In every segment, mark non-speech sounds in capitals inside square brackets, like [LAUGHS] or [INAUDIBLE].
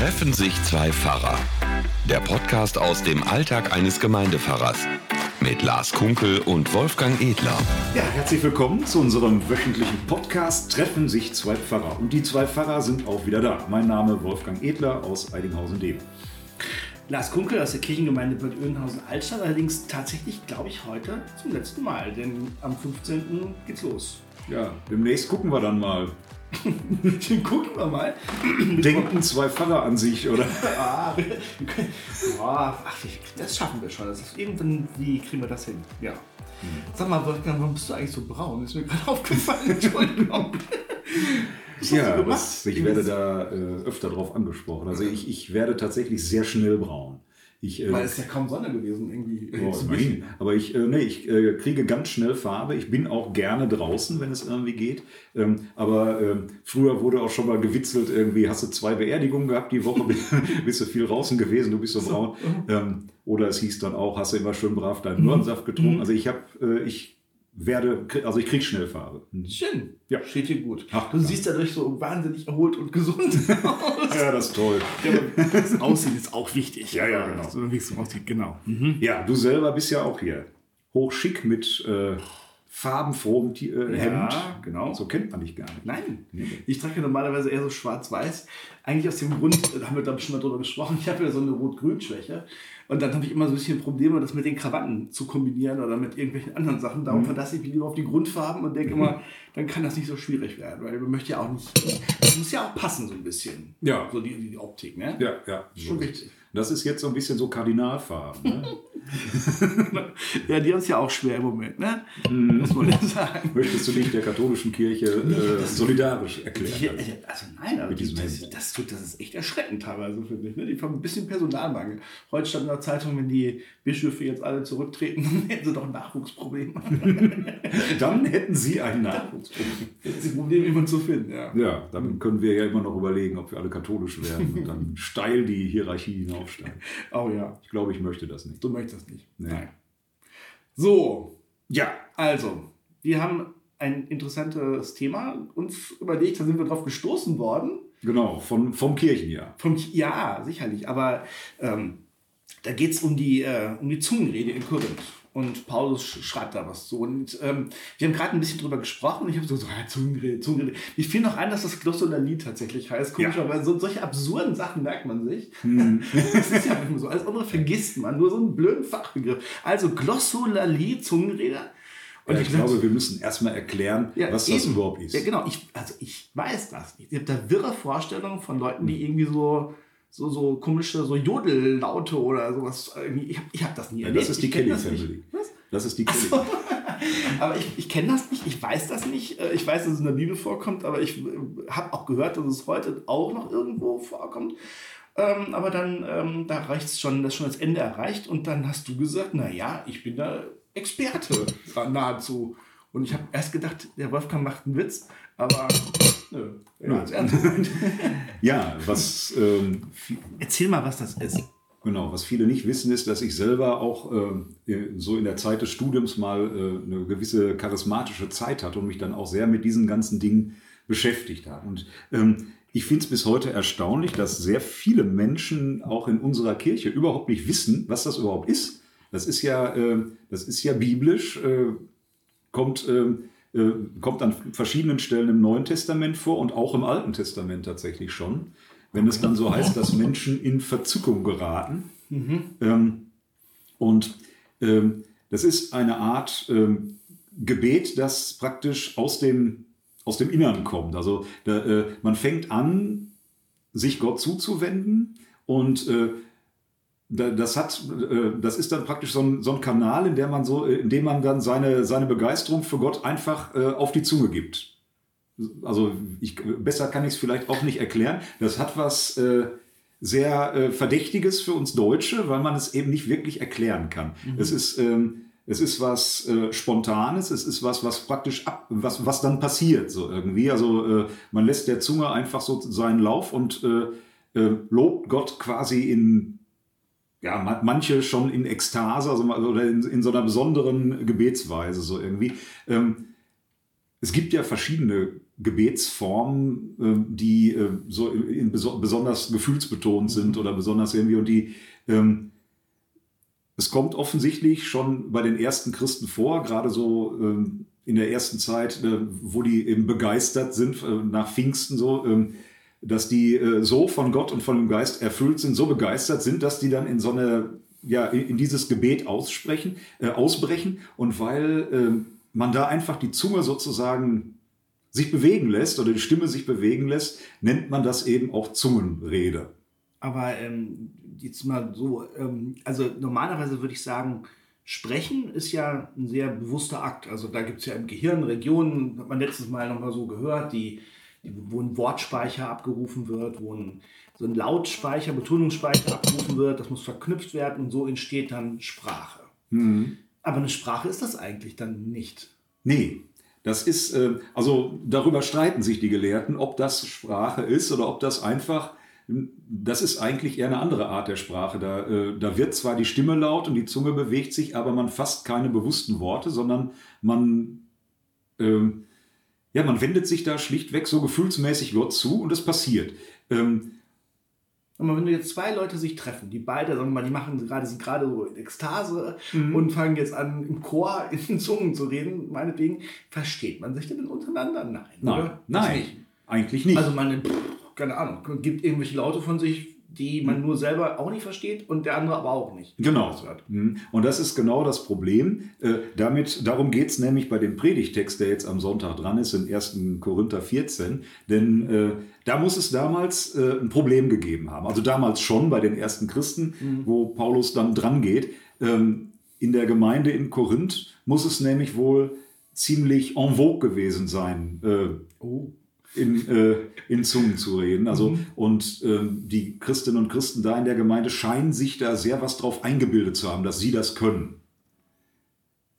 Treffen sich zwei Pfarrer. Der Podcast aus dem Alltag eines Gemeindepfarrers. Mit Lars Kunkel und Wolfgang Edler. Ja, herzlich willkommen zu unserem wöchentlichen Podcast Treffen sich zwei Pfarrer. Und die zwei Pfarrer sind auch wieder da. Mein Name Wolfgang Edler aus Eidinghausen-Dem. Lars Kunkel aus der Kirchengemeinde Bad Oeynhausen-Altstadt, allerdings tatsächlich, glaube ich, heute zum letzten Mal, denn am 15. geht's los. Ja, demnächst gucken wir dann mal. [LAUGHS] Gucken wir mal. [CLEARS THROAT] Denken zwei Pfarrer an sich, oder? [LAUGHS] Ah, Boah, ach, das schaffen wir schon. Das ist, irgendwann, wie kriegen wir das hin? Ja. Sag mal, Wolfgang, warum bist du eigentlich so braun? Ist mir gerade [LAUGHS] aufgefallen. Entschuldigung. Ja, das, ich werde da äh, öfter drauf angesprochen. Also ich, ich werde tatsächlich sehr schnell braun. Ich, äh, Weil es ist ja kaum Sonne gewesen, irgendwie. Oh, bisschen. Aber ich, äh, nee, ich äh, kriege ganz schnell Farbe. Ich bin auch gerne draußen, wenn es irgendwie geht. Ähm, aber ähm, früher wurde auch schon mal gewitzelt, irgendwie hast du zwei Beerdigungen gehabt die Woche, [LAUGHS] [LAUGHS] bist du viel draußen gewesen, du bist so braun. [LAUGHS] Ähm, oder es hieß dann auch, hast du immer schön brav deinen Möhrensaft getrunken. Also ich habe, äh, ich werde, also ich Farbe. Schön. Ja. Steht dir gut. Ach, du siehst dadurch so wahnsinnig erholt und gesund [LAUGHS] aus. Ja, das ist toll. Das Aussehen ist auch wichtig. Ja, ja, genau. So wie es aussieht, genau. Ja, du selber bist ja auch hier hochschick mit äh, farbenfrohem äh, Hemd. genau. So kennt man dich gar nicht. Nein, ich trage normalerweise eher so schwarz-weiß. Eigentlich aus dem Grund, da haben wir glaube ich schon mal drüber gesprochen, ich habe ja so eine Rot-Grün-Schwäche. Und dann habe ich immer so ein bisschen Probleme, das mit den Krawatten zu kombinieren oder mit irgendwelchen anderen Sachen. Mhm. Darum verlasse ich mich lieber auf die Grundfarben und denke immer, [LAUGHS] dann kann das nicht so schwierig werden. Weil man möchte ja auch nicht, es muss ja auch passen so ein bisschen. Ja. So die, die Optik, ne? Ja, ja. Schon wichtig. Das ist jetzt so ein bisschen so Kardinalfarben. Ne? [LAUGHS] Ja, die haben es ja auch schwer im Moment, ne? Mhm. Muss man ja sagen. Möchtest du dich der katholischen Kirche äh, solidarisch erklären? Hier, also nein, also diesem das, das, tut, das ist echt erschreckend teilweise, finde ich. Ne? Die haben ein bisschen Personalmangel. Heute stand in der Zeitung, wenn die Bischöfe jetzt alle zurücktreten, [LAUGHS] dann hätten sie doch ein Nachwuchsproblem. [LAUGHS] Dann hätten Sie ein Nachwuchsproblem. Das ist ein Problem, jemanden zu finden. Ja. Ja, dann können wir ja immer noch überlegen, ob wir alle katholisch werden und dann steil die Hierarchie hinaufsteigen. [LAUGHS] Oh ja, Ich glaube, ich möchte das nicht. du möchtest nicht. Nee. Nein. So, Ja, also, wir haben ein interessantes Thema uns überlegt, da sind wir drauf gestoßen worden. genau, von, vom Kirchenjahr. Vom, ja, sicherlich. Aber ähm, da geht es um, die, äh, um die Zungenrede in Korinth. Und Paulus sch- schreibt da was zu. Und ähm, wir haben gerade ein bisschen drüber gesprochen. Und ich habe so, so ja, Zungenrede, Zungenrede. Mir fiel noch ein, dass das Glossolalie tatsächlich heißt. Komischerweise, so, solche absurden Sachen merkt man sich. [LAUGHS] das ist ja manchmal so. Alles andere vergisst man. Nur so einen blöden Fachbegriff. Also Glossolalie, Zungenrede. Und Ja, ich glaube, wir müssen erstmal erklären, ja, was das eben. überhaupt ist. Ja, genau. Ich, also ich weiß das nicht. Ich habe da wirre Vorstellungen von Leuten, die irgendwie so, so, so komische so Jodellaute oder sowas. Ich habe ich hab das nie Ja, erlebt. das ist die Kelly. Family. Was? Das ist die Kelly. [LAUGHS] Aber ich, ich kenne das nicht, ich weiß das nicht. Äh, Ich weiß, dass es in der Bibel vorkommt, aber ich habe auch gehört, dass es heute auch noch irgendwo vorkommt. Ähm, aber dann, ähm, da reicht es schon, das ist schon das Ende erreicht und dann hast du gesagt, naja, ich bin da Experte nahezu. Und ich habe erst gedacht, der Wolfgang macht einen Witz, aber nö, er hat's ernst. [LAUGHS] Ja, was, ähm, Erzähl mal, was das ist. genau, was viele nicht wissen, ist, dass ich selber auch ähm, so in der Zeit des Studiums mal äh, eine gewisse charismatische Zeit hatte und mich dann auch sehr mit diesen ganzen Dingen beschäftigt habe. Und ähm, ich finde es bis heute erstaunlich, dass sehr viele Menschen auch in unserer Kirche überhaupt nicht wissen, was das überhaupt ist. Das ist ja, äh, das ist ja biblisch, äh, kommt, ähm, äh, kommt an verschiedenen Stellen im Neuen Testament vor und auch im Alten Testament tatsächlich schon. Wenn es dann so heißt, dass Menschen in Verzückung geraten. Ähm, und ähm, das ist eine Art ähm, Gebet, das praktisch aus dem, aus dem Innern kommt. Also da, äh, man fängt an, sich Gott zuzuwenden und äh, das hat, äh, das ist dann praktisch so ein, so ein Kanal, in, der man so, äh, in dem man dann seine, seine Begeisterung für Gott einfach äh, auf die Zunge gibt. Also ich, besser kann ich es vielleicht auch nicht erklären. Das hat was sehr Verdächtiges für uns Deutsche, weil man es eben nicht wirklich erklären kann. Es ist ähm, es ist was äh, Spontanes, es ist was, was praktisch ab, was, was dann passiert, so irgendwie. Also äh, man lässt der Zunge einfach so seinen Lauf und äh, lobt Gott quasi in ja, ma- manche schon in Ekstase also, oder in, in so einer besonderen Gebetsweise, so irgendwie. Ähm, es gibt ja verschiedene Gebetsformen, äh, die äh, so in, besonders gefühlsbetont sind oder besonders irgendwie und die ähm, es kommt offensichtlich schon bei den ersten Christen vor, gerade so ähm, in der ersten Zeit, äh, wo die eben begeistert sind nach Pfingsten so, ähm, dass die so von Gott und von dem Geist erfüllt sind, so begeistert sind, dass die dann in so eine ja in dieses Gebet aussprechen, ausbrechen und weil man da einfach die Zunge sozusagen sich bewegen lässt oder die Stimme sich bewegen lässt, nennt man das eben auch Zungenrede. Aber ähm, jetzt mal so, ähm, also normalerweise würde ich sagen, Sprechen ist ja ein sehr bewusster Akt. Also da gibt es ja im Gehirn Regionen, hat man letztes Mal nochmal so gehört, die, wo ein Wortspeicher abgerufen wird, wo ein, so ein Lautspeicher, Betonungsspeicher abgerufen wird, das muss verknüpft werden und so entsteht dann Sprache. Mhm. Aber eine Sprache ist das eigentlich dann nicht. Nee, das ist, äh, also darüber streiten sich die Gelehrten, ob das Sprache ist oder ob das einfach, das ist eigentlich eher eine andere Art der Sprache. Da, äh, da wird zwar die Stimme laut und die Zunge bewegt sich, aber man fasst keine bewussten Worte, sondern man, ähm, ja, man wendet sich da schlichtweg so gefühlsmäßig Gott zu und es passiert. Ähm, aber wenn du jetzt zwei Leute sich treffen, die beide, sagen wir mal, die machen gerade, sind gerade so in Ekstase mhm. und fangen jetzt an, im Chor [LAUGHS] in den Zungen zu reden, meinetwegen, versteht man sich denn untereinander? Nein. Nein, oder? nein, nicht. eigentlich nicht. Also man, pff, keine Ahnung, gibt irgendwelche Laute von sich, die man nur selber auch nicht versteht und der andere aber auch nicht. Genau. Mhm. Und das ist genau das Problem. Äh, damit, darum geht es nämlich bei dem Predigtext, der jetzt am Sonntag dran ist, in 1. Korinther 14. Denn äh, da muss es damals äh, ein Problem gegeben haben. Also damals schon bei den ersten Christen, mhm. wo Paulus dann dran geht. Ähm, in der Gemeinde in Korinth muss es nämlich wohl ziemlich en vogue gewesen sein. Äh, oh in, äh, in Zungen zu reden. Also, mhm. Und ähm, die Christinnen und Christen da in der Gemeinde scheinen sich da sehr was drauf eingebildet zu haben, dass sie das können.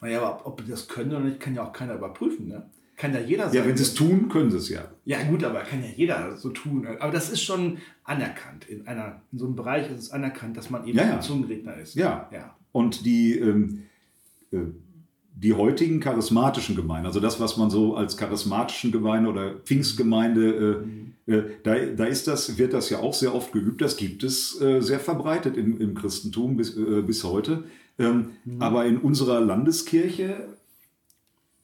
Naja, aber ob die das können oder nicht, kann ja auch keiner überprüfen. Ne? Kann ja jeder sagen. Ja, wenn sie es tun, können sie es ja. Ja, gut, aber kann ja jeder so tun. Aber das ist schon anerkannt. In, einer, in so einem Bereich ist es anerkannt, dass man eben ja, ja. ein Zungenredner ist. Ja. ja. Und die. Ähm, äh, die heutigen charismatischen Gemeinden, also das, was man so als charismatischen Gemeinde oder Pfingstgemeinde, äh, äh, da, da ist das, wird das ja auch sehr oft geübt, das gibt es äh, sehr verbreitet im, im Christentum bis, äh, bis heute. Ähm, mhm. Aber in unserer Landeskirche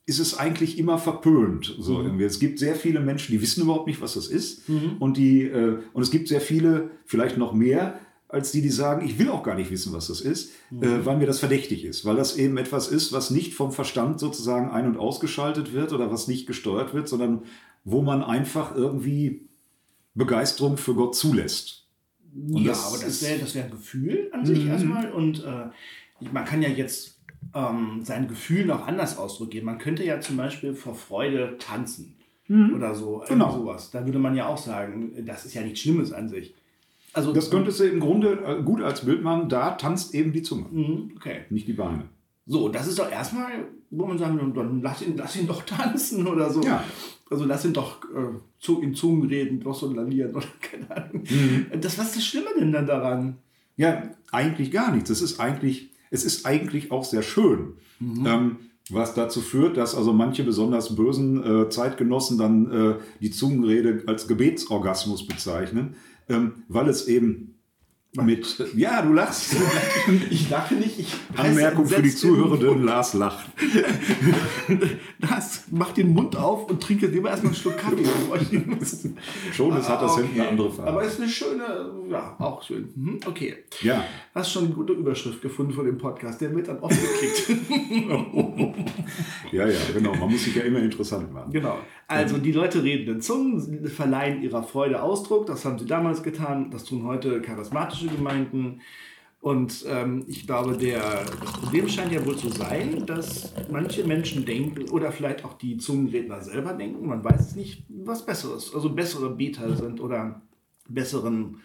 ist es eigentlich immer verpönt. So mhm. Es gibt sehr viele Menschen, die wissen überhaupt nicht, was das ist. Mhm. Und, die, äh, und es gibt sehr viele, vielleicht noch mehr, als die, die sagen, ich will auch gar nicht wissen, was das ist, mhm. äh, weil mir das verdächtig ist, weil das eben etwas ist, was nicht vom Verstand sozusagen ein- und ausgeschaltet wird oder was nicht gesteuert wird, sondern wo man einfach irgendwie Begeisterung für Gott zulässt. Und ja, das aber das wäre das wär ein Gefühl an sich mhm. erstmal und äh, man kann ja jetzt ähm, sein Gefühl noch anders ausdrücken. Man könnte ja zum Beispiel vor Freude tanzen. Mhm. Oder so, genau. sowas. Da würde man ja auch sagen, das ist ja nichts Schlimmes an sich. Also, das könntest du im Grunde äh, gut als Bild machen. Da tanzt eben die Zunge, mhm, okay. nicht die Beine. So, das ist doch erstmal, wo man sagen, dann lass ihn, lass ihn doch tanzen oder so. Ja. Also lass ihn doch äh, in Zungen reden, glossolalieren oder [LAUGHS] keine Ahnung. Mhm. Das, was ist das Schlimme denn dann daran? Ja, eigentlich gar nichts. Es ist eigentlich, es ist eigentlich auch sehr schön. Mhm. Ähm, was dazu führt, dass also manche besonders bösen äh, Zeitgenossen dann äh, die Zungenrede als Gebetsorgasmus bezeichnen ähm, weil es eben mit, ja, du lachst. [LAUGHS] Ich lache nicht. Ich Anmerkung für die Zuhörenden, Lars lacht. [LAUGHS] Lars, mach den Mund auf und trinke lieber erstmal einen Schluck Kaffee. schon, es hat das okay. hinten eine andere Farbe. Aber es ist eine schöne, ja, auch schön. Mhm, okay. Ja. Hast schon eine gute Überschrift gefunden von dem Podcast. Der wird dann oft geklickt. ja, ja, genau. Man muss sich ja immer interessant machen. Genau. Also die Leute reden in Zungen, verleihen ihrer Freude Ausdruck. Das haben sie damals getan. Das tun heute charismatische Gemeinden. Und ähm, ich glaube, der, das Problem scheint ja wohl zu sein, dass manche Menschen denken, oder vielleicht auch die Zungenredner selber denken, man weiß es nicht, was Besseres, also bessere Beter sind oder besseren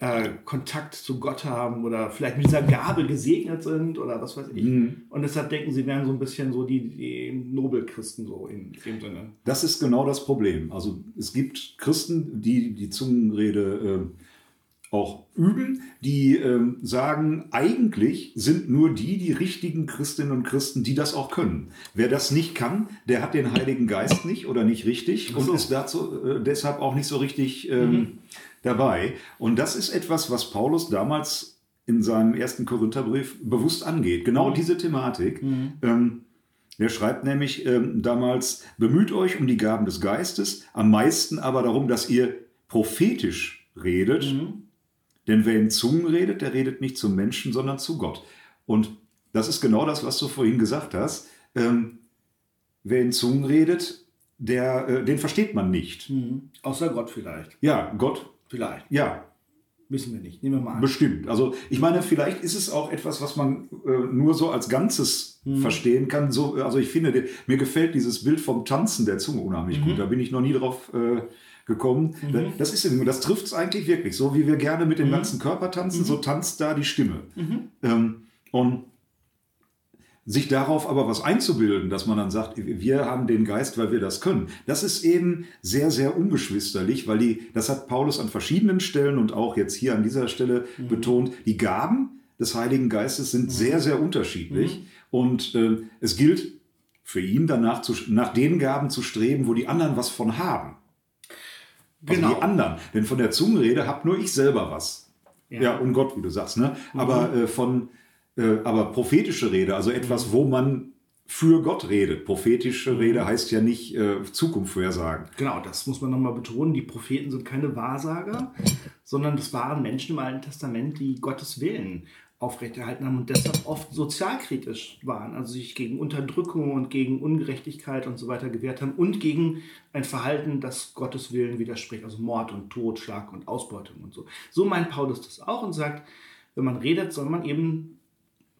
äh, Kontakt zu Gott haben oder vielleicht mit dieser Gabe gesegnet sind oder was weiß ich. Mhm. Und deshalb denken sie, wären so ein bisschen so die, die Nobelchristen so in dem Sinne. Das ist genau das Problem. Also es gibt Christen, die die Zungenrede äh, auch üben, die ähm, sagen, eigentlich sind nur die die richtigen Christinnen und Christen, die das auch können. Wer das nicht kann, der hat den Heiligen Geist nicht oder nicht richtig und ist dazu äh, deshalb auch nicht so richtig ähm, mhm. Dabei. Und das ist etwas, was Paulus damals in seinem ersten Korintherbrief bewusst angeht. Genau mhm. diese Thematik. Mhm. Ähm, er schreibt nämlich ähm, damals, bemüht euch um die Gaben des Geistes, am meisten aber darum, dass ihr prophetisch redet. Mhm denn wer in Zungen redet, der redet nicht zum Menschen, sondern zu Gott. Und das ist genau das, was du vorhin gesagt hast. Ähm, wer in Zungen redet, der, äh, den versteht man nicht. Mhm. Außer Gott vielleicht. Ja, Gott. Vielleicht. Ja. Wissen wir nicht. Nehmen wir mal an. Bestimmt. Also ich meine, vielleicht ist es auch etwas, was man äh, nur so als Ganzes mhm. verstehen kann. So, also ich finde, mir gefällt dieses Bild vom Tanzen der Zunge unheimlich mhm. gut. Da bin ich noch nie drauf äh, gekommen. Mhm. Das ist das trifft es eigentlich wirklich. So wie wir gerne mit dem mhm. ganzen Körper tanzen, mhm. so tanzt da die Stimme. Mhm. Ähm, und sich darauf aber was einzubilden, dass man dann sagt, wir haben den Geist, weil wir das können. Das ist eben sehr, sehr ungeschwisterlich, weil die, das hat Paulus an verschiedenen Stellen und auch jetzt hier an dieser Stelle mhm. betont, die Gaben des Heiligen Geistes sind mhm. sehr, sehr unterschiedlich. Mhm. Und äh, es gilt für ihn danach zu, nach den Gaben zu streben, wo die anderen was von haben. Also genau. die anderen. Denn von der Zungenrede habt nur ich selber was. Ja, ja und Gott, wie du sagst. Ne? Mhm. Aber äh, von aber prophetische Rede, also etwas, wo man für Gott redet. Prophetische Rede mhm. heißt ja nicht äh, Zukunft vorhersagen. Genau, das muss man nochmal betonen. Die Propheten sind keine Wahrsager, sondern das waren Menschen im Alten Testament, die Gottes Willen aufrechterhalten haben und deshalb oft sozialkritisch waren, also sich gegen Unterdrückung und gegen Ungerechtigkeit und so weiter gewehrt haben und gegen ein Verhalten, das Gottes Willen widerspricht, also Mord und Totschlag und Ausbeutung und so. So meint Paulus das auch und sagt, wenn man redet, soll man eben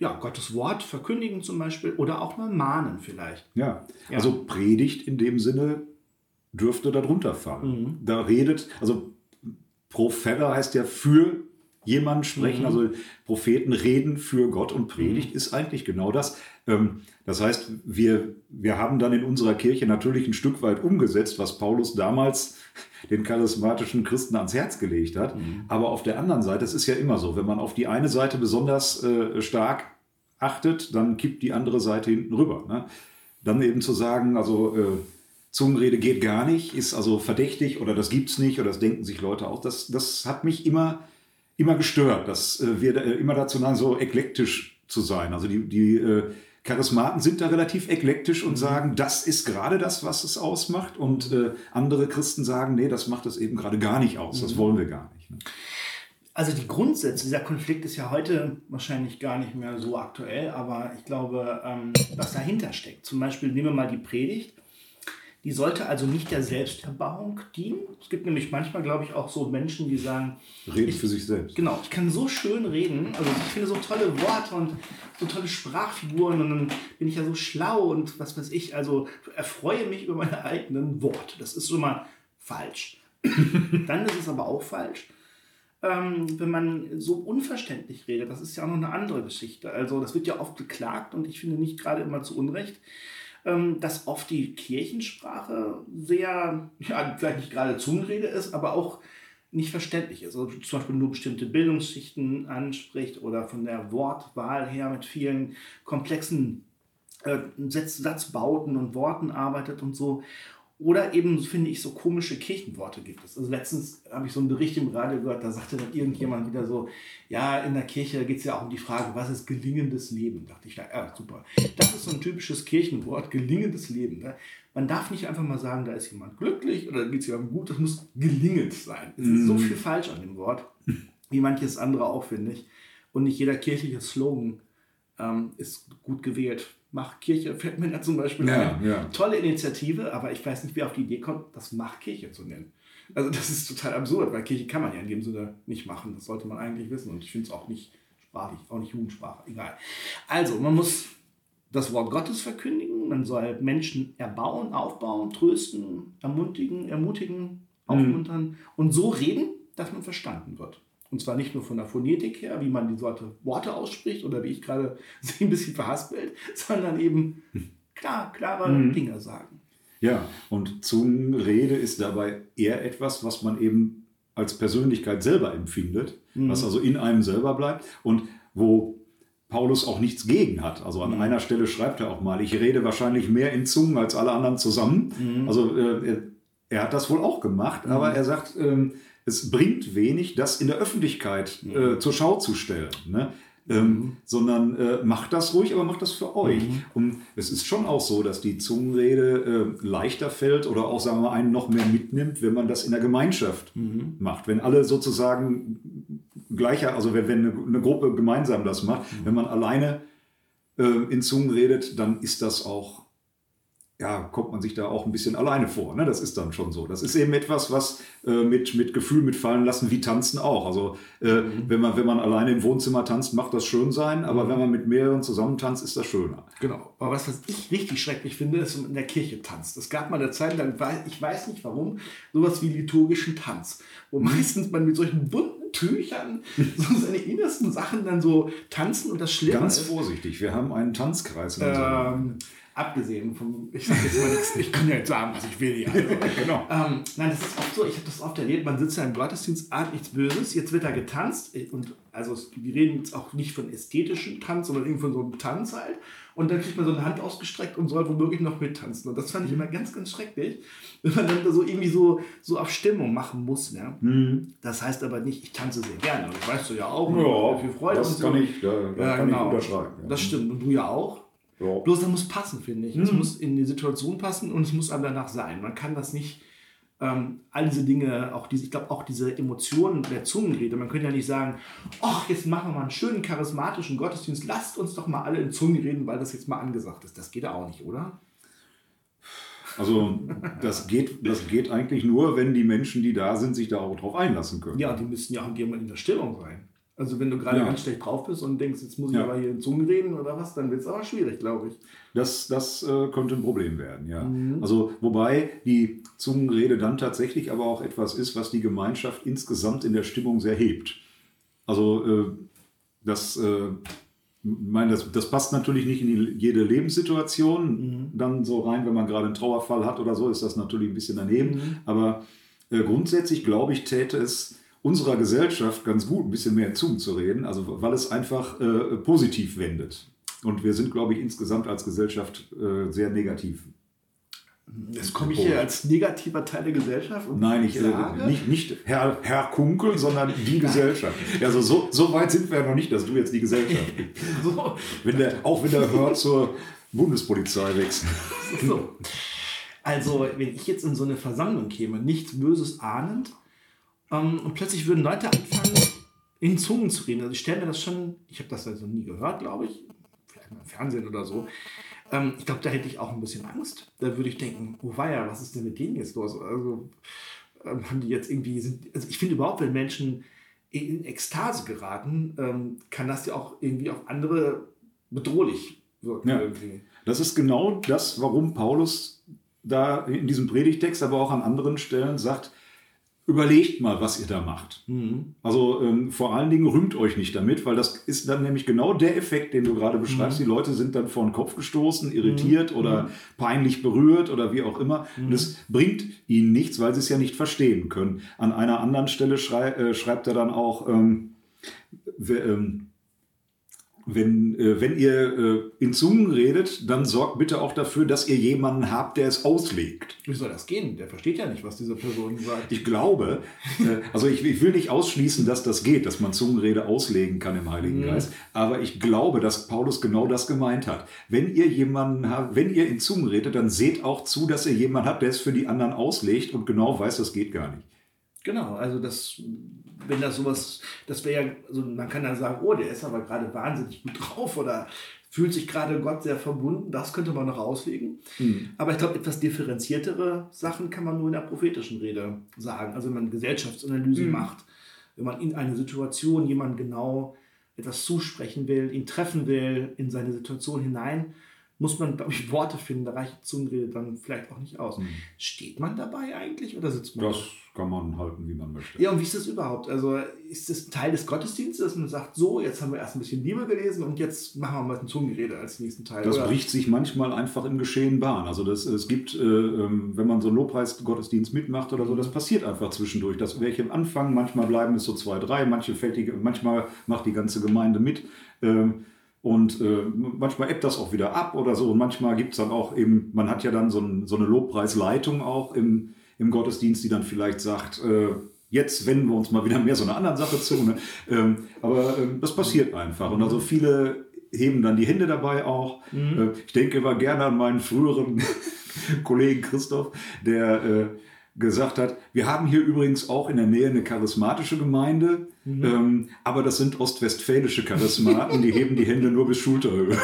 ja, Gottes Wort verkündigen zum Beispiel oder auch mal mahnen vielleicht. Ja, ja. also Predigt in dem Sinne dürfte darunter fallen. Mhm. Da redet, also Profeller heißt ja für jemanden sprechen. Mhm. Also Propheten reden für Gott und Predigt mhm. ist eigentlich genau das. Ähm, das heißt, wir, wir haben dann in unserer Kirche natürlich ein Stück weit umgesetzt, was Paulus damals [LAUGHS] den charismatischen Christen ans Herz gelegt hat. Mhm. Aber auf der anderen Seite, es ist ja immer so, wenn man auf die eine Seite besonders äh, stark achtet, dann kippt die andere Seite hinten rüber. Ne? Dann eben zu sagen, also äh, Zungenrede geht gar nicht, ist also verdächtig oder das gibt es nicht oder das denken sich Leute auch. Das, das hat mich immer immer gestört, dass äh, wir äh, immer dazu neigen, so eklektisch zu sein. Also die, die äh, Charismaten sind da relativ eklektisch und mhm. sagen, das ist gerade das, was es ausmacht. Und äh, andere Christen sagen, nee, das macht es eben gerade gar nicht aus. Das mhm. wollen wir gar nicht. Ne? Also die Grundsätze, dieser Konflikt ist ja heute wahrscheinlich gar nicht mehr so aktuell, aber ich glaube, ähm, was dahinter steckt. Zum Beispiel nehmen wir mal die Predigt. Die sollte also nicht der Selbsterbauung dienen. Es gibt nämlich manchmal, glaube ich, auch so Menschen, die sagen. Reden für sich selbst. Genau, ich kann so schön reden. Also ich finde so tolle Worte und so tolle Sprachfiguren und dann bin ich ja so schlau und was weiß ich. Also erfreue mich über meine eigenen Worte. Das ist schon mal falsch. [LAUGHS] dann ist es aber auch falsch, ähm, wenn man so unverständlich redet. Das ist ja auch noch eine andere Geschichte. Also das wird ja oft geklagt und ich finde nicht gerade immer zu Unrecht dass oft die Kirchensprache sehr, ja, vielleicht nicht gerade Zungenrede ist, aber auch nicht verständlich ist. Also zum Beispiel nur bestimmte Bildungsschichten anspricht oder von der Wortwahl her mit vielen komplexen äh, Satzbauten und Worten arbeitet und so. Oder eben, finde ich, so komische Kirchenworte gibt es. Also letztens habe ich so einen Bericht im Radio gehört, da sagte dann irgendjemand wieder so, ja, in der Kirche geht es ja auch um die Frage, was ist gelingendes Leben? Da dachte ich, ja, super. Das ist so ein typisches Kirchenwort, gelingendes Leben. Ne? Man darf nicht einfach mal sagen, da ist jemand glücklich oder da geht es jemandem gut, das muss gelingend sein. Es ist so mhm. viel falsch an dem Wort, wie manches andere auch, finde ich. Und nicht jeder kirchliche Slogan ähm, ist gut gewählt. Mach Kirche fällt mir da zum Beispiel ja, eine ja. tolle Initiative, aber ich weiß nicht, wer auf die Idee kommt, das Mach Kirche zu nennen. Also das ist total absurd, weil Kirche kann man ja in dem Sinne nicht machen. Das sollte man eigentlich wissen und ich finde es auch nicht sprachlich, auch nicht Jugendsprache, egal. Also man muss das Wort Gottes verkündigen, man soll Menschen erbauen, aufbauen, trösten, ermutigen, ermutigen, mhm. aufmuntern mhm. und so reden, dass man verstanden wird. Und zwar nicht nur von der Phonetik her, wie man die Sorte Worte ausspricht oder wie ich gerade [LAUGHS] sie ein bisschen verhaspelt, sondern eben klar, klare mhm. Dinge sagen. Ja, und Zungenrede ist dabei eher etwas, was man eben als Persönlichkeit selber empfindet, was also in einem selber bleibt und wo Paulus auch nichts gegen hat. Also an einer Stelle schreibt er auch mal, ich rede wahrscheinlich mehr in Zungen als alle anderen zusammen. Also äh, er, er hat das wohl auch gemacht, aber er sagt, ähm, es bringt wenig, das in der Öffentlichkeit äh, zur Schau zu stellen. Ne? Ähm, sondern äh, macht das ruhig, aber macht das für euch. Und es ist schon auch so, dass die Zungenrede äh, leichter fällt oder auch, sagen wir mal, einen noch mehr mitnimmt, wenn man das in der Gemeinschaft macht. Wenn alle sozusagen gleicher, also wenn, wenn eine, eine Gruppe gemeinsam das macht, wenn man alleine äh, in Zungen redet, dann ist das auch ja, kommt man sich da auch ein bisschen alleine vor. Ne? Das ist dann schon so. Das ist eben etwas, was äh, mit, mit Gefühl mitfallen lassen, wie Tanzen auch. Also äh, wenn, man, wenn man alleine im Wohnzimmer tanzt, macht das schön sein, aber wenn man mit mehreren zusammen tanzt, ist das schöner. Genau. Aber was, was ich richtig schrecklich finde, ist, wenn man in der Kirche tanzt. Es gab mal eine Zeit lang, ich weiß nicht warum, sowas wie liturgischen Tanz, wo meistens man mit solchen bunten Tüchern [LAUGHS] so seine innersten Sachen dann so tanzen und das Schlimme Ganz ist, vorsichtig, wir haben einen Tanzkreis in ähm, abgesehen vom, ich sag jetzt mal nichts, ich kann ja jetzt sagen, was ich will hier. Also, Genau. ähm, nein, das ist oft so, ich habe das oft erlebt, man sitzt ja im Gottesdienst, ahnt nichts Böses, jetzt wird da getanzt und also wir reden jetzt auch nicht von ästhetischen Tanz, sondern irgendwie von so einem Tanz halt und dann kriegt man so eine Hand ausgestreckt und soll womöglich noch mittanzen und das fand ich immer ganz, ganz schrecklich, wenn man dann da so irgendwie so, so auf Stimmung machen muss. Ne? Das heißt aber nicht, ich tanze sehr gerne das weißt du ja auch, Ja, viel Freude das und so. kann ich, da Ja, kann genau. ich unterschreiben. Ja. Das stimmt und du ja auch. Ja. Bloß da muss passen, finde ich. Es muss in die Situation passen und es muss einem danach sein. Man kann das nicht, ähm, all diese Dinge, auch diese, ich glaube auch diese Emotionen der Zungenrede, man könnte ja nicht sagen, ach, jetzt machen wir mal einen schönen charismatischen Gottesdienst, lasst uns doch mal alle in Zungen reden, weil das jetzt mal angesagt ist. Das geht ja auch nicht, oder? Also das geht, das geht eigentlich nur, wenn die Menschen, die da sind, sich da auch drauf einlassen können. Ja, die müssten ja auch jemand in der Stimmung sein. Also wenn du gerade Ja. ganz schlecht drauf bist und denkst, jetzt muss ich Ja. aber hier in Zungen reden oder was, dann wird es aber schwierig, glaube ich. Das, das äh, könnte ein Problem werden, ja. Mhm. Also wobei die Zungenrede dann tatsächlich aber auch etwas ist, was die Gemeinschaft insgesamt in der Stimmung sehr hebt. Also äh, das, äh, meine, das, das passt natürlich nicht in die, jede Lebenssituation. Dann so rein, wenn man gerade einen Trauerfall hat oder so, ist das natürlich ein bisschen daneben. Aber äh, grundsätzlich glaube ich, täte es unserer Gesellschaft ganz gut, ein bisschen mehr in Zungen zu reden, also weil es einfach äh, positiv wendet. Und wir sind, glaube ich, insgesamt als Gesellschaft äh, sehr negativ. Jetzt komme ich hier als negativer Teil der Gesellschaft und Nein, ich, sage, äh, nicht, nicht Herr, Herr Kunkel, sondern die [LAUGHS] Gesellschaft. Also so, so weit sind wir ja noch nicht, dass du jetzt die Gesellschaft [LAUGHS] bist. so, Wenn der, auch wenn der Hör zur Bundespolizei wechselt. So. Also, wenn ich jetzt in so eine Versammlung käme, nichts Böses ahnend, ähm, und plötzlich würden Leute anfangen, in Zungen zu reden. Also, ich stelle mir das schon, ich habe das also nie gehört, glaube ich, vielleicht mal im Fernsehen oder so. Ähm, ich glaube, da hätte ich auch ein bisschen Angst. Da würde ich denken, oh weia, was ist denn mit denen jetzt los? Also, ähm, haben die jetzt irgendwie, sind, also ich finde überhaupt, wenn Menschen in Ekstase geraten, ähm, kann das ja auch irgendwie auf andere bedrohlich wirken. Ja. Irgendwie. Das ist genau das, warum Paulus da in diesem Predigtext, aber auch an anderen Stellen sagt, überlegt mal, was ihr da macht. Also ähm, vor allen Dingen rühmt euch nicht damit, weil das ist dann nämlich genau der Effekt, den du gerade beschreibst. Die Leute sind dann vor den Kopf gestoßen, irritiert oder peinlich berührt oder wie auch immer. Und es bringt ihnen nichts, weil sie es ja nicht verstehen können. An einer anderen Stelle schrei äh, schreibt er dann auch, ähm, wer, ähm, wenn, äh, wenn ihr äh, in Zungen redet, dann sorgt bitte auch dafür, dass ihr jemanden habt, der es auslegt. Wie soll das gehen? Der versteht ja nicht, was diese Person sagt. Ich glaube, äh, also ich, ich will nicht ausschließen, dass das geht, dass man Zungenrede auslegen kann im Heiligen Geist, aber ich glaube, dass Paulus genau das gemeint hat. Wenn ihr jemanden habt, wenn ihr in Zungen redet, dann seht auch zu, dass ihr jemanden habt, der es für die anderen auslegt und genau weiß, das geht gar nicht. Genau, also das, wenn das sowas, das wäre ja, also man kann dann sagen, oh, der ist aber gerade wahnsinnig gut drauf oder fühlt sich gerade Gott sehr verbunden, das könnte man noch auslegen. Aber ich glaube, etwas differenziertere Sachen kann man nur in der prophetischen Rede sagen. Also wenn man Gesellschaftsanalyse macht, wenn man in eine Situation jemandem genau etwas zusprechen will, ihn treffen will, in seine Situation hinein muss man, glaube ich, Worte finden. Da reicht Zungenrede dann vielleicht auch nicht aus. Mhm. Steht man dabei eigentlich oder sitzt man? Das kann man halten, wie man möchte. Ja, und wie ist das überhaupt? Also ist das Teil des Gottesdienstes, dass man sagt, so, jetzt haben wir erst ein bisschen Bibel gelesen und jetzt machen wir mal ein Zungengerede als nächsten Teil? Das oder? bricht sich manchmal einfach im Geschehen Bahn. Also das, es gibt, äh, ähm, wenn man so einen Lobpreisgottesdienst mitmacht oder so, das passiert einfach zwischendurch. Das welche am Anfang, manchmal bleiben es so zwei, drei, manche fällt die, manchmal macht die ganze Gemeinde mit. Ähm, und äh, manchmal ebbt das auch wieder ab oder so. Und manchmal gibt es dann auch eben, man hat ja dann so, ein, so eine Lobpreisleitung auch im, im Gottesdienst, die dann vielleicht sagt, äh, jetzt wenden wir uns mal wieder mehr so einer anderen Sache zu. Ne? [LAUGHS] Ähm, aber äh, das passiert einfach. Und also viele heben dann die Hände dabei auch. Äh, ich denke immer gerne an meinen früheren [LAUGHS] Kollegen Christoph, der äh, gesagt hat, wir haben hier übrigens auch in der Nähe eine charismatische Gemeinde, ähm, aber das sind ostwestfälische Charismaten, die heben die Hände nur bis Schulterhöhe.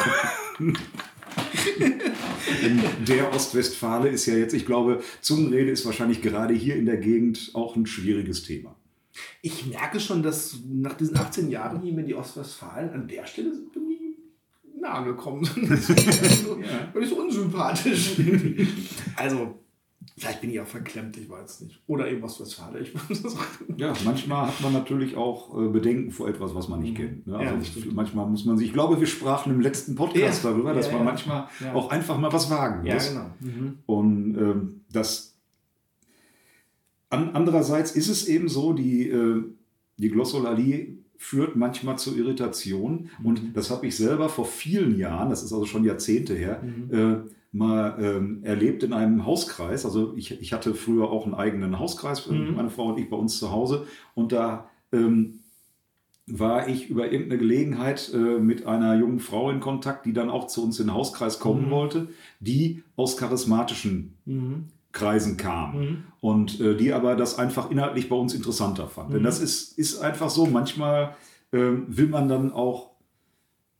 Der Ostwestfale ist ja jetzt, ich glaube, Zungenrede ist wahrscheinlich gerade hier in der Gegend auch ein schwieriges Thema. Ich merke schon, dass nach diesen 18 Jahren hier mir die Ostwestfalen an der Stelle sind irgendwie nahe gekommen. [LAUGHS] Das ist so unsympathisch. also, vielleicht bin ich auch verklemmt, ich weiß nicht. Oder eben Ostwestfale. Ich weiß es auch. Ja, manchmal hat man natürlich auch äh, Bedenken vor etwas, was man nicht kennt. Ne? Mhm. Ja, Also stimmt. manchmal muss man sich, ich glaube, wir sprachen im letzten Podcast Ja. darüber, dass Ja, man ja. manchmal Ja. auch einfach mal was wagen Ja, muss. genau. Mhm. Und ähm, das an, andererseits ist es eben so, die, äh, die Glossolalie führt manchmal zu Irritation. Mhm. Und das habe ich selber vor vielen Jahren, das ist also schon Jahrzehnte her, Mhm. äh, mal ähm, erlebt in einem Hauskreis. Also ich, ich hatte früher auch einen eigenen Hauskreis, äh, Mhm. meine Frau und ich bei uns zu Hause. Und da ähm, war ich über irgendeine Gelegenheit äh, mit einer jungen Frau in Kontakt, die dann auch zu uns in den Hauskreis kommen Mhm. wollte, die aus charismatischen Mhm. Kreisen kam Mhm. und äh, die aber das einfach inhaltlich bei uns interessanter fand. Denn Mhm. das ist, ist einfach so, manchmal ähm, will man dann auch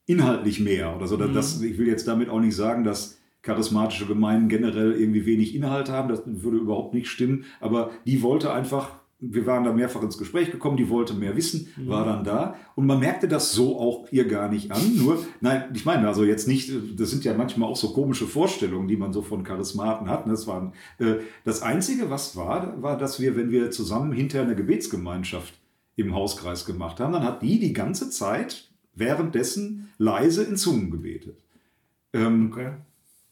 inhaltlich mehr oder so. Mhm. Das, ich will jetzt damit auch nicht sagen, dass charismatische Gemeinden generell irgendwie wenig Inhalt haben, das würde überhaupt nicht stimmen, aber die wollte einfach, wir waren da mehrfach ins Gespräch gekommen, die wollte mehr wissen, Mhm. war dann da und man merkte das so auch ihr gar nicht an, nur, nein, ich meine, also jetzt nicht, das sind ja manchmal auch so komische Vorstellungen, die man so von Charismaten hat, ne? das waren, äh, das Einzige, was war, war, dass wir, wenn wir zusammen hinter eine Gebetsgemeinschaft im Hauskreis gemacht haben, dann hat die die ganze Zeit währenddessen leise in Zungen gebetet. Ähm, Okay.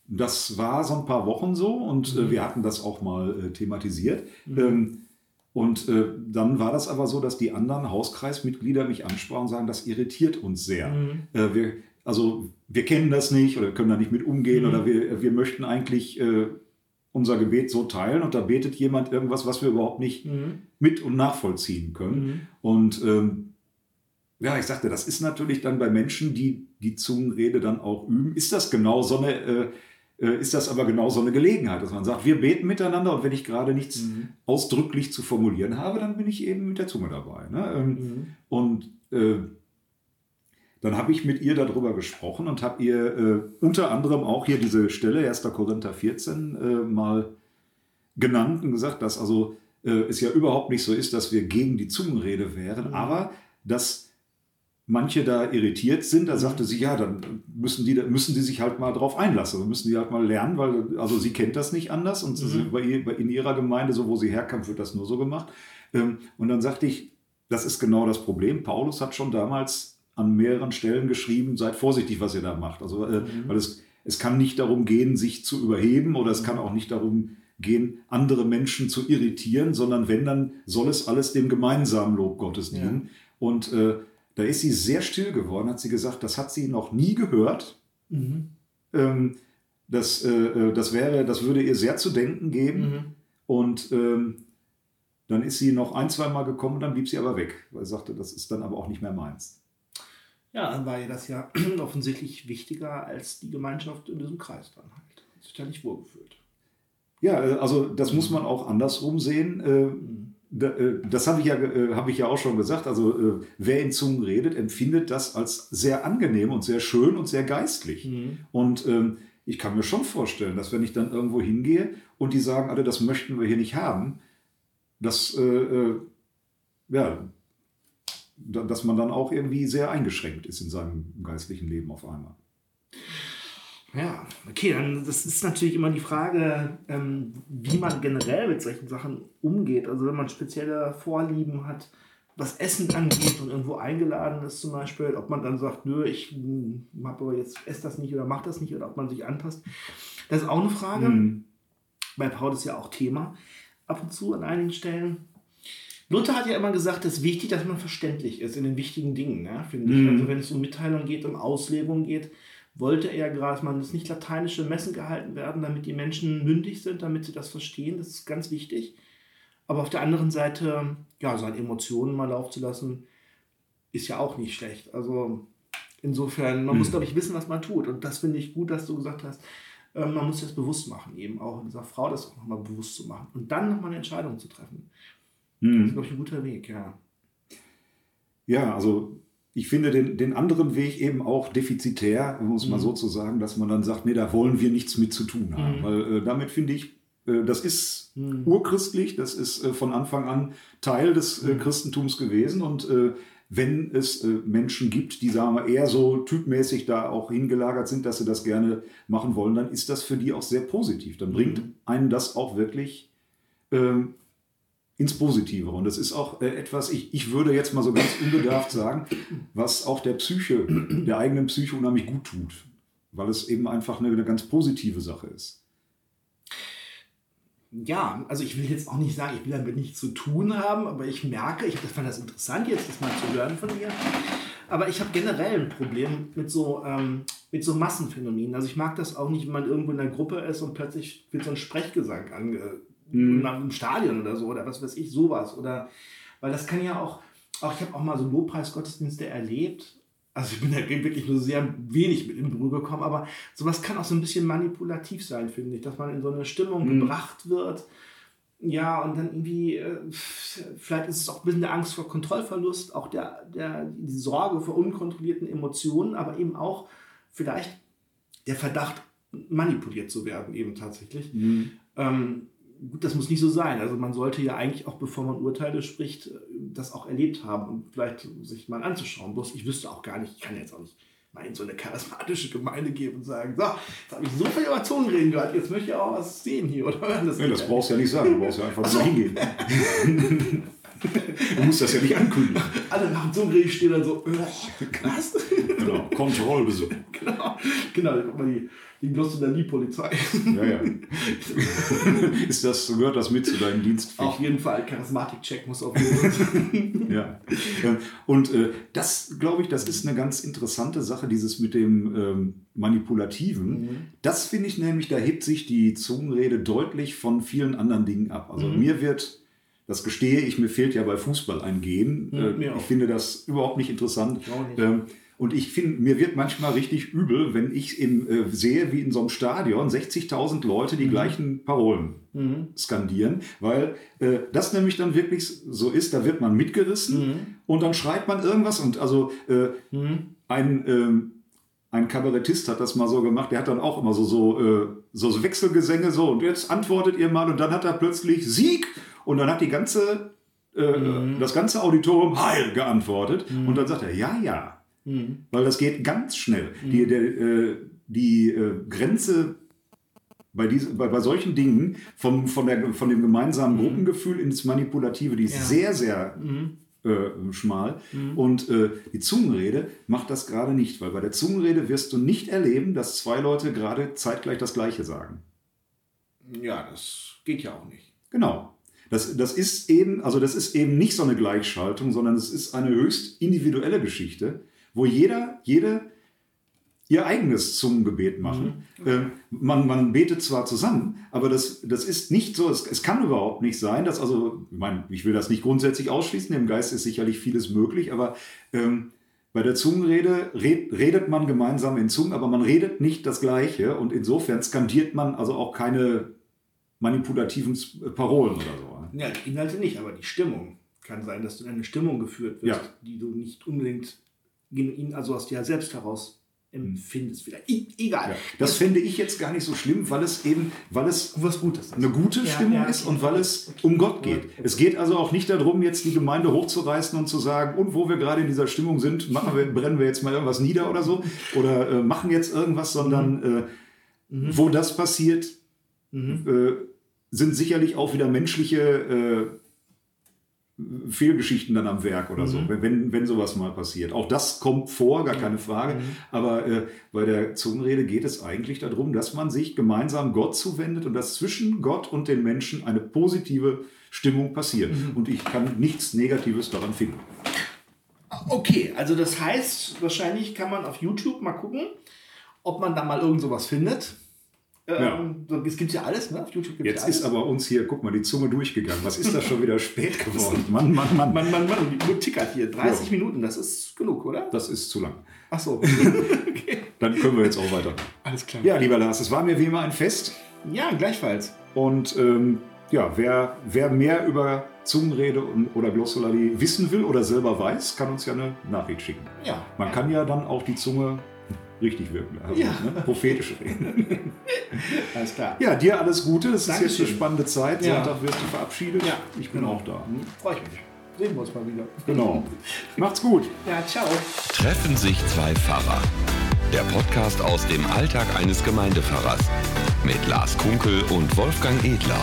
Das war so ein paar Wochen so und äh, wir hatten das auch mal äh, thematisiert. Ähm, und äh, dann war das aber so, dass die anderen Hauskreismitglieder mich ansprachen und sagen, das irritiert uns sehr. Mhm. Äh, wir, also wir kennen das nicht oder können da nicht mit umgehen Mhm. oder wir, wir möchten eigentlich äh, unser Gebet so teilen und da betet jemand irgendwas, was wir überhaupt nicht Mhm. mit und nachvollziehen können. Mhm. Und ähm, ja, ich sagte, das ist natürlich dann bei Menschen, die die Zungenrede dann auch üben, ist das genau so eine, äh, ist das aber genau so eine Gelegenheit, dass man sagt, wir beten miteinander und wenn ich gerade nichts Mhm. ausdrücklich zu formulieren habe, dann bin ich eben mit der Zunge dabei. Ne? Ähm, Mhm. Und äh, dann habe ich mit ihr darüber gesprochen und habe ihr äh, unter anderem auch hier diese Stelle, 1. Korinther 14, äh, mal genannt und gesagt, dass also äh, es ja überhaupt nicht so ist, dass wir gegen die Zungenrede wären, Mhm. aber dass manche da irritiert sind, da sagte sie, ja, dann müssen die, müssen die sich halt mal drauf einlassen, dann müssen die halt mal lernen, weil also sie kennt das nicht anders und sie- Mhm. bei ihr, bei- in ihrer Gemeinde, so wo sie herkommt, wird das nur so gemacht. Ähm, und dann sagte ich, das ist genau das Problem. Paulus hat schon damals an mehreren Stellen geschrieben, seid vorsichtig, was ihr da macht. Also, äh, Mhm. weil es, es kann nicht darum gehen, sich zu überheben oder es kann auch nicht darum gehen, andere Menschen zu irritieren, sondern wenn, dann soll es alles dem gemeinsamen Lob Gottes Ja. dienen. Und äh, da ist sie sehr still geworden, hat sie gesagt, das hat sie noch nie gehört. Mhm. Ähm, das, äh, äh, das, wäre, das würde ihr sehr zu denken geben. Mhm. Und ähm, dann ist sie noch ein, zwei Mal gekommen und dann blieb sie aber weg, weil sie sagte, das ist dann aber auch nicht mehr meins. Ja, dann war ihr das ja [CLEARS THROAT] offensichtlich wichtiger als die Gemeinschaft in diesem Kreis dann halt. Hat sich da nicht wohlgefühlt. Ja, äh, also das muss man auch andersrum sehen. Äh, da, Das habe ich, ja, äh, habe ich ja auch schon gesagt. Also äh, wer in Zungen redet, empfindet das als sehr angenehm und sehr schön und sehr geistlich. Mhm. Und ähm, ich kann mir schon vorstellen, dass wenn ich dann irgendwo hingehe und die sagen, alle, das möchten wir hier nicht haben, dass, äh, ja, da- dass man dann auch irgendwie sehr eingeschränkt ist in seinem geistlichen Leben auf einmal. Ja, okay, dann das ist natürlich immer die Frage, ähm, wie man generell mit solchen Sachen umgeht. Also wenn man spezielle Vorlieben hat, was Essen angeht und irgendwo eingeladen ist zum Beispiel, ob man dann sagt, nö, ich hm, hab aber jetzt esse das nicht oder mach das nicht oder ob man sich anpasst. Das ist auch eine Frage. Mhm. Bei Paul ist ja auch Thema ab und zu an einigen Stellen. Luther hat ja immer gesagt, es ist wichtig, dass man verständlich ist in den wichtigen Dingen, ne, finde ich. Mhm. Also wenn es um Mitteilung geht, um Auslegung geht, wollte er gerade, dass nicht lateinische Messen gehalten werden, damit die Menschen mündig sind, damit sie das verstehen. Das ist ganz wichtig. Aber auf der anderen Seite, ja, seine Emotionen mal laufen zu lassen, ist ja auch nicht schlecht. Also insofern, man muss, glaube ich, wissen, was man tut. Und das finde ich gut, dass du gesagt hast, ähm, man muss das bewusst machen, eben auch dieser Frau das auch nochmal bewusst zu machen. Und dann nochmal eine Entscheidung zu treffen. Das ist, Mhm. glaube ich, ein guter Weg, ja. Ja, also ich finde den, den anderen Weg eben auch defizitär, um es mal Mhm. so zu sagen, dass man dann sagt, nee, da wollen wir nichts mit zu tun haben. Mhm. Weil äh, damit finde ich, äh, das ist Mhm. urchristlich, das ist äh, von Anfang an Teil des äh, Mhm. Christentums gewesen. Und äh, wenn es äh, Menschen gibt, die, sagen wir, eher so typmäßig da auch hingelagert sind, dass sie das gerne machen wollen, dann ist das für die auch sehr positiv. Dann bringt Mhm. einen das auch wirklich ähm, ins Positive. Und das ist auch äh, etwas, ich, ich würde jetzt mal so ganz unbedarft sagen, was auch der Psyche, der eigenen Psyche unheimlich gut tut. Weil es eben einfach eine, eine ganz positive Sache ist. Ja, also ich will jetzt auch nicht sagen, ich will damit nichts zu tun haben, aber ich merke, ich fand das interessant, jetzt das mal zu hören von dir. Aber ich habe generell ein Problem mit so, ähm, mit so Massenphänomenen. Also ich mag das auch nicht, wenn man irgendwo in einer Gruppe ist und plötzlich wird so ein Sprechgesang ange Mhm. einem Stadion oder so oder was weiß ich, sowas. Oder weil das kann ja auch, auch ich habe auch mal so Lobpreisgottesdienste erlebt. Also ich bin da wirklich nur sehr wenig mit in Berührung gekommen, aber sowas kann auch so ein bisschen manipulativ sein, finde ich, dass man in so eine Stimmung Mhm. gebracht wird. Ja, und dann irgendwie, äh, vielleicht ist es auch ein bisschen der Angst vor Kontrollverlust, auch der, der, die Sorge vor unkontrollierten Emotionen, aber eben auch vielleicht der Verdacht, manipuliert zu werden, eben tatsächlich. Ähm, gut, das muss nicht so sein. Also man sollte ja eigentlich auch, bevor man Urteile spricht, äh, das auch erlebt haben und vielleicht sich mal anzuschauen. Bloß ich wüsste auch gar nicht, ich kann jetzt auch nicht mal in so eine charismatische Gemeinde gehen und sagen, so, jetzt habe ich so viel über Zungenreden gehört, jetzt möchte ich auch was sehen hier oder hören. Das, Nee, das brauchst du ja nicht sagen, du brauchst ja einfach nur hingehen. [LAUGHS] du musst das ja nicht ankündigen. [LAUGHS] Alle nach dem Zungenreden stehen dann so, äh, was? Genau, Kontrollbesuch. [LAUGHS] genau, genau, mal die, die Glossolalie-Polizei. Ja, ja. [LAUGHS] Ist das, gehört das mit zu deinem Dienstpflicht? auf jeden Fall, Charismatik-Check muss auf jeden Fall. Ja. Ähm, Und äh, das, glaube ich, das ist eine ganz interessante Sache, dieses mit dem ähm, Manipulativen. Mhm. Das finde ich nämlich, da hebt sich die Zungenrede deutlich von vielen anderen Dingen ab. Also Mhm. mir wird, das gestehe ich, mir fehlt ja bei Fußball ein Gen. Mhm, mir ich auch. finde das überhaupt nicht interessant. Ich nicht. Ähm, und ich finde, mir wird manchmal richtig übel, wenn ich im, äh, sehe, wie in so einem Stadion 60.000 Leute die gleichen Parolen Mhm. skandieren, weil äh, das nämlich dann wirklich so ist, da wird man mitgerissen Mhm. und dann schreit man irgendwas und also äh, ein, ähm, ein Kabarettist hat das mal so gemacht, der hat dann auch immer so, so, äh, so, so Wechselgesänge so und jetzt antwortet ihr mal und dann hat er plötzlich Sieg und dann hat die ganze, äh, Mhm. das ganze Auditorium Heil geantwortet und dann sagt er, ja, ja, Mhm. weil das geht ganz schnell. Die, der, äh, die äh, Grenze bei, diesen, bei, bei solchen Dingen vom, von, der, von dem gemeinsamen Gruppengefühl ins Manipulative, die ist Ja. sehr, sehr Mhm. äh, schmal. Und äh, die Zungenrede macht das gerade nicht, weil bei der Zungenrede wirst du nicht erleben, dass zwei Leute gerade zeitgleich das Gleiche sagen. Ja, das geht ja auch nicht. Genau. Das, das ist eben, also das ist eben nicht so eine Gleichschaltung, sondern es ist eine höchst individuelle Geschichte, wo jeder, jede ihr eigenes Zungengebet machen. Ähm, man, man betet zwar zusammen, aber das, das ist nicht so, es, es kann überhaupt nicht sein, dass also, ich meine, ich will das nicht grundsätzlich ausschließen, im Geist ist sicherlich vieles möglich, aber ähm, bei der Zungenrede red, redet man gemeinsam in Zungen, aber man redet nicht das Gleiche und insofern skandiert man also auch keine manipulativen Parolen oder so. Ja, die Inhalte nicht, aber die Stimmung. Kann sein, dass du in eine Stimmung geführt wirst, Ja. die du nicht unbedingt genuin, also aus dir selbst heraus empfindest. Vielleicht. E egal. Ja, das fände ich jetzt gar nicht so schlimm, weil es eben, weil es Was Gutes. eine gute Ja, Stimmung ja, ist okay. und weil es um Gott geht. Okay. Es geht also auch nicht darum, jetzt die Gemeinde hochzureißen und zu sagen, und wo wir gerade in dieser Stimmung sind, machen wir, brennen wir jetzt mal irgendwas nieder oder so oder äh, machen jetzt irgendwas, sondern Mhm. äh, Wo das passiert, äh, sind sicherlich auch wieder menschliche äh, Fehlgeschichten dann am Werk oder so, wenn, wenn, sowas mal passiert. Auch das kommt vor, gar keine Frage. Aber äh, bei der Zungenrede geht es eigentlich darum, dass man sich gemeinsam Gott zuwendet und dass zwischen Gott und den Menschen eine positive Stimmung passiert. Und ich kann nichts Negatives daran finden. Okay, also das heißt, wahrscheinlich kann man auf YouTube mal gucken, ob man da mal irgend sowas findet. Ähm, so, Es gibt ja alles, ne? Auf YouTube gibt Jetzt ja alles. ist aber uns hier, guck mal, die Zunge durchgegangen. Was ist das schon wieder spät [LAUGHS] geworden? Mann, Mann, Mann. Mann, Mann, Mann, die Uhr tickert hier. 30 Minuten, das ist genug, oder? Das ist zu lang. Ach so. [LAUGHS] Dann können wir jetzt auch weiter. Alles klar. Ja, lieber Lars, es war mir wie immer ein Fest. Ja, gleichfalls. Und ähm, ja, wer, wer mehr über Zungenrede und, oder Glossolalie wissen will oder selber weiß, kann uns ja eine Nachricht schicken. Ja. Man kann ja dann auch die Zunge richtig wirken lassen, Ja. ne? prophetisch reden. [LAUGHS] Alles klar. Ja, dir alles Gute. Es ist jetzt eine spannende Zeit. Ja. Sonntag wirst du verabschiedet. Ja. Ich bin auch da. Freue ich mich. Sehen wir uns mal wieder. Genau. Macht's gut. Ja, ciao. Treffen sich zwei Pfarrer. Der Podcast aus dem Alltag eines Gemeindepfarrers. Mit Lars Kunkel und Wolfgang Edler.